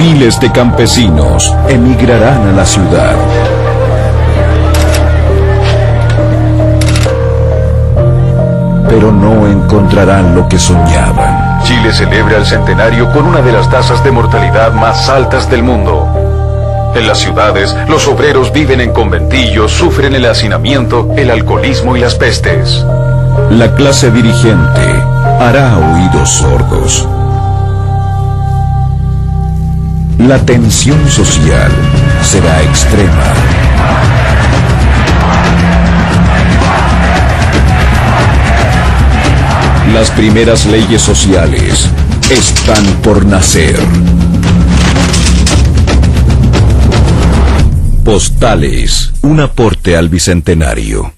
Miles de campesinos emigrarán a la ciudad. Pero no encontrarán lo que soñaban. Chile celebra el centenario con una de las tasas de mortalidad más altas del mundo. En las ciudades, los obreros viven en conventillos, sufren el hacinamiento, el alcoholismo y las pestes. La clase dirigente hará oídos sordos. La tensión social será extrema. Las primeras leyes sociales están por nacer. Postales, un aporte al Bicentenario.